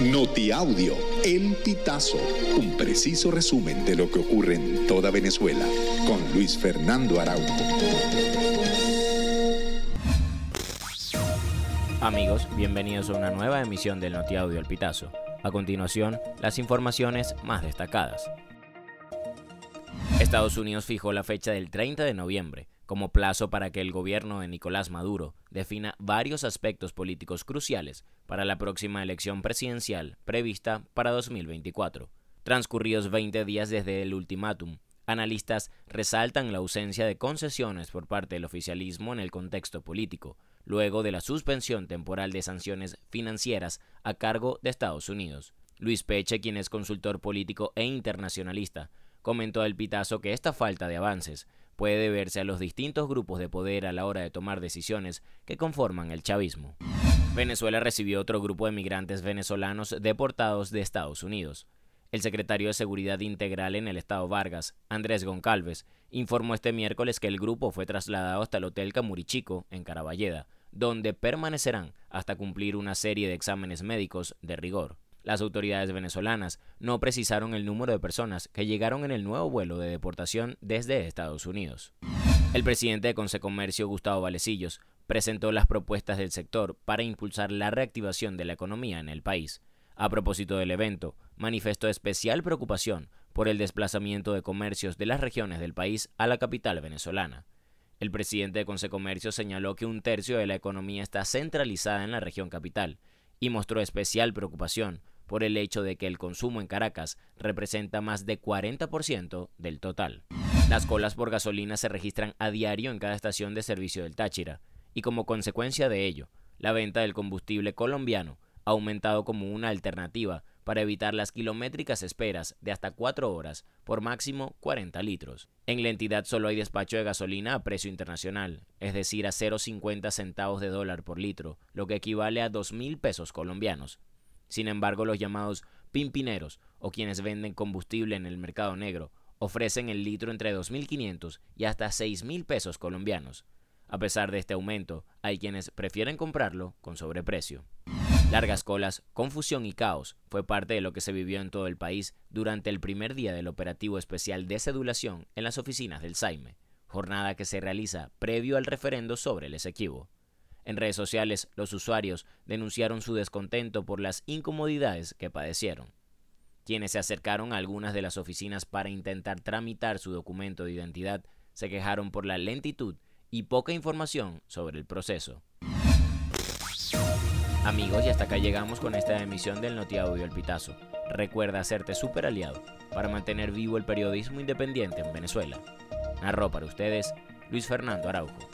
Notiaudio, El Pitazo, un preciso resumen de lo que ocurre en toda Venezuela, con Luis Fernando Araújo. Amigos, bienvenidos a una nueva emisión del Notiaudio El Pitazo. A continuación, las informaciones más destacadas. Estados Unidos fijó la fecha del 30 de noviembre como plazo para que el gobierno de Nicolás Maduro defina varios aspectos políticos cruciales para la próxima elección presidencial prevista para 2024. Transcurridos 20 días desde el ultimátum, analistas resaltan la ausencia de concesiones por parte del oficialismo en el contexto político, luego de la suspensión temporal de sanciones financieras a cargo de Estados Unidos. Luis Peche, quien es consultor político e internacionalista, comentó al Pitazo que esta falta de avances puede deberse a los distintos grupos de poder a la hora de tomar decisiones que conforman el chavismo. Venezuela recibió otro grupo de migrantes venezolanos deportados de Estados Unidos. El secretario de Seguridad Integral en el Estado Vargas, Andrés Goncalves, informó este miércoles que el grupo fue trasladado hasta el Hotel Camurichico, en Caraballeda, donde permanecerán hasta cumplir una serie de exámenes médicos de rigor. Las autoridades venezolanas no precisaron el número de personas que llegaron en el nuevo vuelo de deportación desde Estados Unidos. El presidente de Consecomercio, Gustavo Valecillos, presentó las propuestas del sector para impulsar la reactivación de la economía en el país. A propósito del evento, manifestó especial preocupación por el desplazamiento de comercios de las regiones del país a la capital venezolana. El presidente de Consecomercio señaló que un tercio de la economía está centralizada en la región capital y mostró especial preocupación por el hecho de que el consumo en Caracas representa más de 40% del total. Las colas por gasolina se registran a diario en cada estación de servicio del Táchira, y como consecuencia de ello, la venta del combustible colombiano ha aumentado como una alternativa para evitar las kilométricas esperas de hasta 4 horas por máximo 40 litros. En la entidad solo hay despacho de gasolina a precio internacional, es decir, a 0,50 centavos de dólar por litro, lo que equivale a 2.000 pesos colombianos, sin embargo, los llamados pimpineros o quienes venden combustible en el mercado negro ofrecen el litro entre 2.500 y hasta 6.000 pesos colombianos. A pesar de este aumento, hay quienes prefieren comprarlo con sobreprecio. Largas colas, confusión y caos fue parte de lo que se vivió en todo el país durante el primer día del operativo especial de cedulación en las oficinas del Saime, jornada que se realiza previo al referendo sobre el Esequibo. En redes sociales, los usuarios denunciaron su descontento por las incomodidades que padecieron. Quienes se acercaron a algunas de las oficinas para intentar tramitar su documento de identidad se quejaron por la lentitud y poca información sobre el proceso. Amigos, y hasta acá llegamos con esta emisión del Notiaudio El Pitazo. Recuerda hacerte super aliado para mantener vivo el periodismo independiente en Venezuela. Narró para ustedes Luis Fernando Araujo.